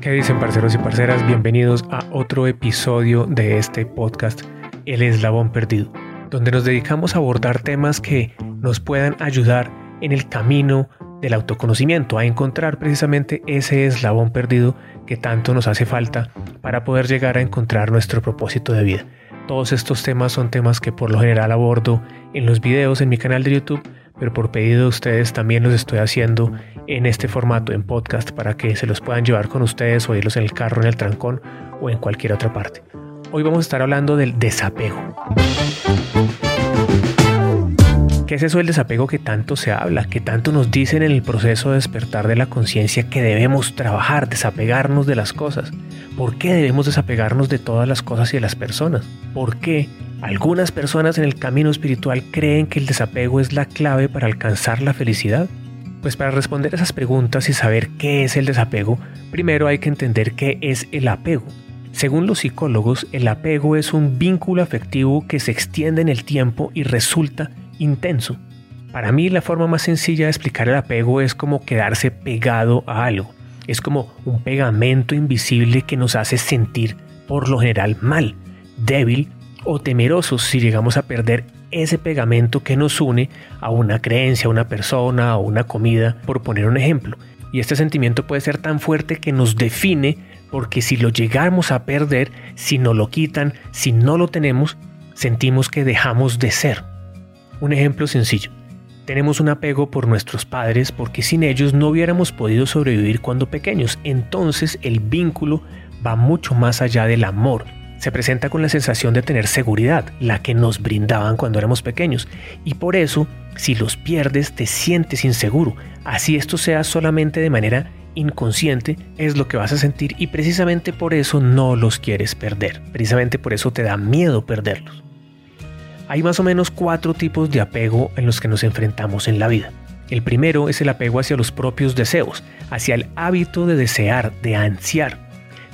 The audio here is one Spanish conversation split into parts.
¿Qué dicen parceros y parceras? Bienvenidos a otro episodio de este podcast, El Eslabón Perdido, donde nos dedicamos a abordar temas que nos puedan ayudar en el camino del autoconocimiento, a encontrar precisamente ese eslabón perdido que tanto nos hace falta para poder llegar a encontrar nuestro propósito de vida. Todos estos temas son temas que por lo general abordo en los videos en mi canal de YouTube, pero por pedido de ustedes también los estoy haciendo en este formato, en podcast, para que se los puedan llevar con ustedes o irlos en el carro, en el trancón o en cualquier otra parte. Hoy vamos a estar hablando del desapego. ¿Qué es eso del desapego que tanto se habla, que tanto nos dicen en el proceso de despertar de la conciencia que debemos trabajar, desapegarnos de las cosas? ¿Por qué debemos desapegarnos de todas las cosas y de las personas? ¿Por qué algunas personas en el camino espiritual creen que el desapego es la clave para alcanzar la felicidad? Pues para responder esas preguntas y saber qué es el desapego, primero hay que entender qué es el apego. Según los psicólogos, el apego es un vínculo afectivo que se extiende en el tiempo y resulta intenso. Para mí la forma más sencilla de explicar el apego es como quedarse pegado a algo. Es como un pegamento invisible que nos hace sentir por lo general mal, débil o temerosos si llegamos a perder ese pegamento que nos une a una creencia, a una persona, a una comida, por poner un ejemplo. Y este sentimiento puede ser tan fuerte que nos define porque si lo llegamos a perder, si no lo quitan, si no lo tenemos, sentimos que dejamos de ser. Un ejemplo sencillo. Tenemos un apego por nuestros padres porque sin ellos no hubiéramos podido sobrevivir cuando pequeños. Entonces el vínculo va mucho más allá del amor. Se presenta con la sensación de tener seguridad, la que nos brindaban cuando éramos pequeños. Y por eso, si los pierdes, te sientes inseguro. Así esto sea solamente de manera inconsciente, es lo que vas a sentir y precisamente por eso no los quieres perder. Precisamente por eso te da miedo perderlos. Hay más o menos cuatro tipos de apego en los que nos enfrentamos en la vida. El primero es el apego hacia los propios deseos, hacia el hábito de desear, de ansiar.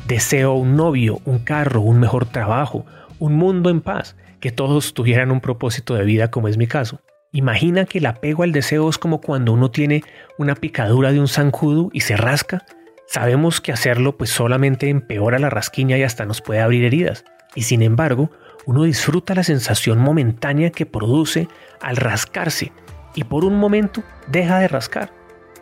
Deseo un novio, un carro, un mejor trabajo, un mundo en paz, que todos tuvieran un propósito de vida como es mi caso. Imagina que el apego al deseo es como cuando uno tiene una picadura de un zancudo y se rasca. Sabemos que hacerlo pues solamente empeora la rasquiña y hasta nos puede abrir heridas. Y sin embargo, uno disfruta la sensación momentánea que produce al rascarse y por un momento deja de rascar.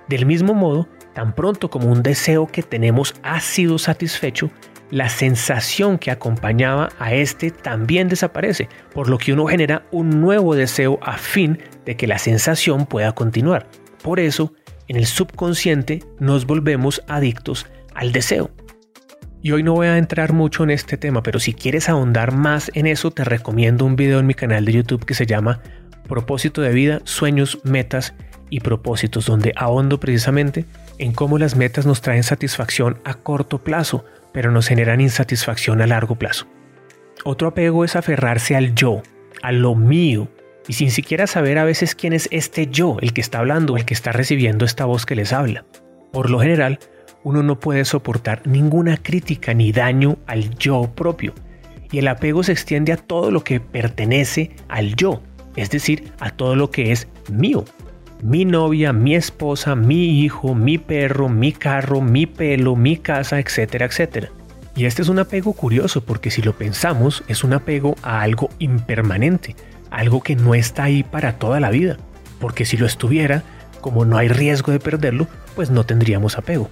Del mismo modo, tan pronto como un deseo que tenemos ha sido satisfecho, la sensación que acompañaba a este también desaparece, por lo que uno genera un nuevo deseo a fin de que la sensación pueda continuar. Por eso, en el subconsciente nos volvemos adictos al deseo. Y hoy no voy a entrar mucho en este tema, pero si quieres ahondar más en eso, te recomiendo un video en mi canal de YouTube que se llama Propósito de vida, sueños, metas y propósitos, donde ahondo precisamente en cómo las metas nos traen satisfacción a corto plazo, pero nos generan insatisfacción a largo plazo. Otro apego es aferrarse al yo, a lo mío, y sin siquiera saber a veces quién es este yo, el que está hablando, el que está recibiendo esta voz que les habla. Por lo general, uno no puede soportar ninguna crítica ni daño al yo propio. Y el apego se extiende a todo lo que pertenece al yo, es decir, a todo lo que es mío. Mi novia, mi esposa, mi hijo, mi perro, mi carro, mi pelo, mi casa, etcétera, etcétera. Y este es un apego curioso porque si lo pensamos es un apego a algo impermanente, algo que no está ahí para toda la vida. Porque si lo estuviera, como no hay riesgo de perderlo, pues no tendríamos apego.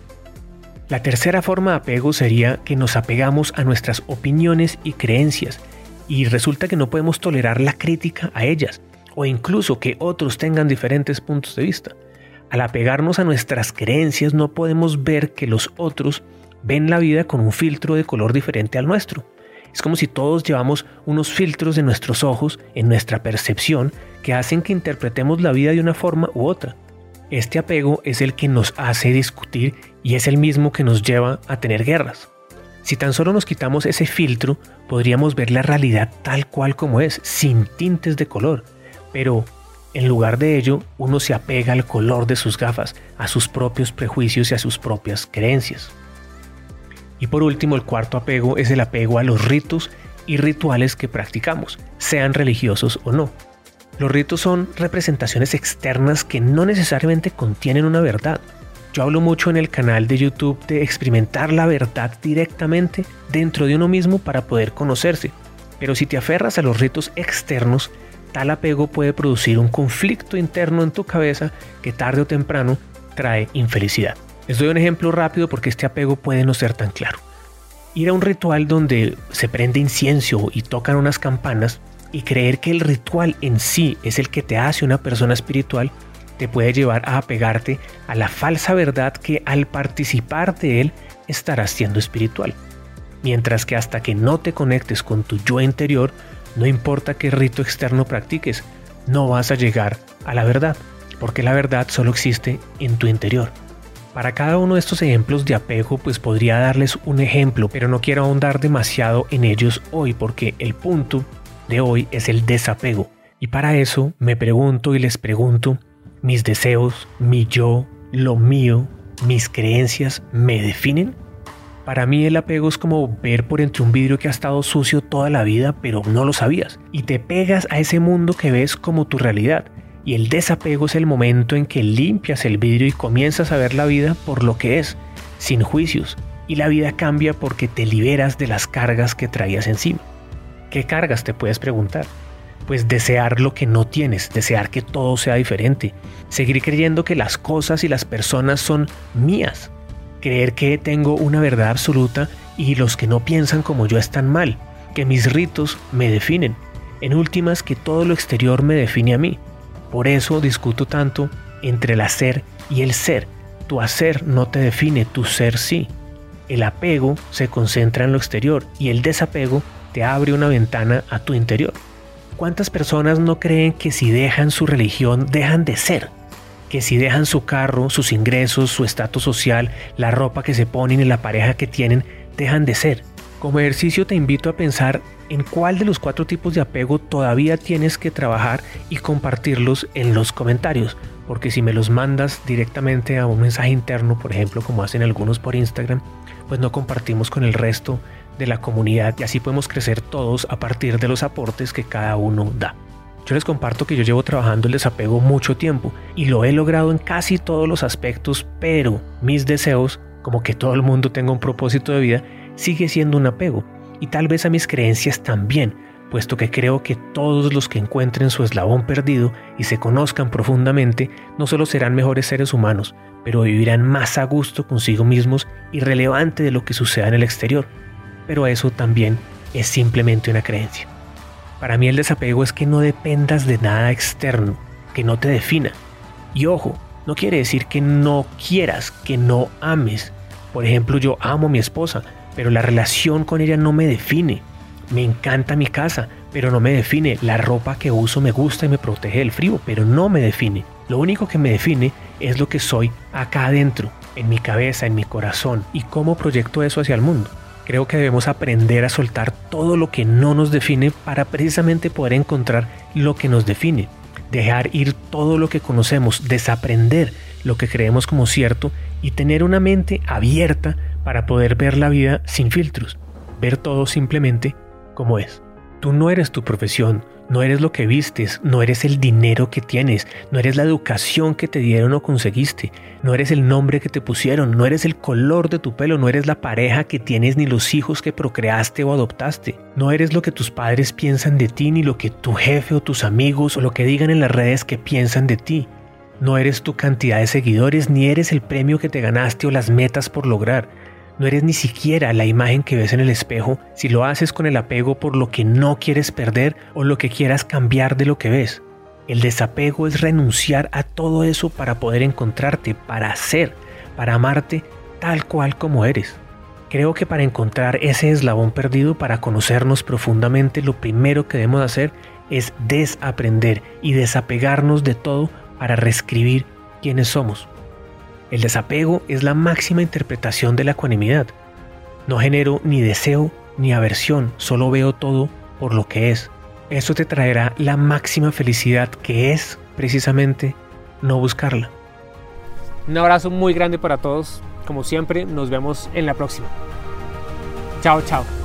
La tercera forma de apego sería que nos apegamos a nuestras opiniones y creencias y resulta que no podemos tolerar la crítica a ellas o incluso que otros tengan diferentes puntos de vista. Al apegarnos a nuestras creencias no podemos ver que los otros ven la vida con un filtro de color diferente al nuestro. Es como si todos llevamos unos filtros en nuestros ojos, en nuestra percepción, que hacen que interpretemos la vida de una forma u otra. Este apego es el que nos hace discutir y es el mismo que nos lleva a tener guerras. Si tan solo nos quitamos ese filtro, podríamos ver la realidad tal cual como es, sin tintes de color. Pero, en lugar de ello, uno se apega al color de sus gafas, a sus propios prejuicios y a sus propias creencias. Y por último, el cuarto apego es el apego a los ritos y rituales que practicamos, sean religiosos o no. Los ritos son representaciones externas que no necesariamente contienen una verdad. Yo hablo mucho en el canal de YouTube de experimentar la verdad directamente dentro de uno mismo para poder conocerse. Pero si te aferras a los ritos externos, tal apego puede producir un conflicto interno en tu cabeza que tarde o temprano trae infelicidad. Les doy un ejemplo rápido porque este apego puede no ser tan claro. Ir a un ritual donde se prende incienso y tocan unas campanas y creer que el ritual en sí es el que te hace una persona espiritual te puede llevar a apegarte a la falsa verdad que al participar de él estarás siendo espiritual. Mientras que hasta que no te conectes con tu yo interior, no importa qué rito externo practiques, no vas a llegar a la verdad, porque la verdad solo existe en tu interior. Para cada uno de estos ejemplos de apego, pues podría darles un ejemplo, pero no quiero ahondar demasiado en ellos hoy, porque el punto de hoy es el desapego. Y para eso me pregunto y les pregunto, mis deseos, mi yo, lo mío, mis creencias me definen? Para mí el apego es como ver por entre un vidrio que ha estado sucio toda la vida pero no lo sabías y te pegas a ese mundo que ves como tu realidad. Y el desapego es el momento en que limpias el vidrio y comienzas a ver la vida por lo que es, sin juicios, y la vida cambia porque te liberas de las cargas que traías encima. ¿Qué cargas te puedes preguntar? pues desear lo que no tienes, desear que todo sea diferente, seguir creyendo que las cosas y las personas son mías, creer que tengo una verdad absoluta y los que no piensan como yo están mal, que mis ritos me definen, en últimas que todo lo exterior me define a mí. Por eso discuto tanto entre el hacer y el ser. Tu hacer no te define, tu ser sí. El apego se concentra en lo exterior y el desapego te abre una ventana a tu interior. ¿Cuántas personas no creen que si dejan su religión dejan de ser? Que si dejan su carro, sus ingresos, su estatus social, la ropa que se ponen y la pareja que tienen, dejan de ser. Como ejercicio te invito a pensar en cuál de los cuatro tipos de apego todavía tienes que trabajar y compartirlos en los comentarios. Porque si me los mandas directamente a un mensaje interno, por ejemplo, como hacen algunos por Instagram, pues no compartimos con el resto de la comunidad y así podemos crecer todos a partir de los aportes que cada uno da. Yo les comparto que yo llevo trabajando el desapego mucho tiempo y lo he logrado en casi todos los aspectos, pero mis deseos, como que todo el mundo tenga un propósito de vida, sigue siendo un apego y tal vez a mis creencias también, puesto que creo que todos los que encuentren su eslabón perdido y se conozcan profundamente no solo serán mejores seres humanos, pero vivirán más a gusto consigo mismos y relevante de lo que suceda en el exterior pero eso también es simplemente una creencia. Para mí el desapego es que no dependas de nada externo, que no te defina. Y ojo, no quiere decir que no quieras, que no ames. Por ejemplo, yo amo a mi esposa, pero la relación con ella no me define. Me encanta mi casa, pero no me define. La ropa que uso me gusta y me protege del frío, pero no me define. Lo único que me define es lo que soy acá adentro, en mi cabeza, en mi corazón, y cómo proyecto eso hacia el mundo. Creo que debemos aprender a soltar todo lo que no nos define para precisamente poder encontrar lo que nos define. Dejar ir todo lo que conocemos, desaprender lo que creemos como cierto y tener una mente abierta para poder ver la vida sin filtros, ver todo simplemente como es. Tú no eres tu profesión, no eres lo que vistes, no eres el dinero que tienes, no eres la educación que te dieron o conseguiste, no eres el nombre que te pusieron, no eres el color de tu pelo, no eres la pareja que tienes ni los hijos que procreaste o adoptaste, no eres lo que tus padres piensan de ti ni lo que tu jefe o tus amigos o lo que digan en las redes que piensan de ti. No eres tu cantidad de seguidores ni eres el premio que te ganaste o las metas por lograr. No eres ni siquiera la imagen que ves en el espejo si lo haces con el apego por lo que no quieres perder o lo que quieras cambiar de lo que ves. El desapego es renunciar a todo eso para poder encontrarte, para ser, para amarte tal cual como eres. Creo que para encontrar ese eslabón perdido, para conocernos profundamente, lo primero que debemos hacer es desaprender y desapegarnos de todo para reescribir quiénes somos. El desapego es la máxima interpretación de la ecuanimidad. No genero ni deseo ni aversión, solo veo todo por lo que es. Eso te traerá la máxima felicidad que es precisamente no buscarla. Un abrazo muy grande para todos. Como siempre, nos vemos en la próxima. Chao, chao.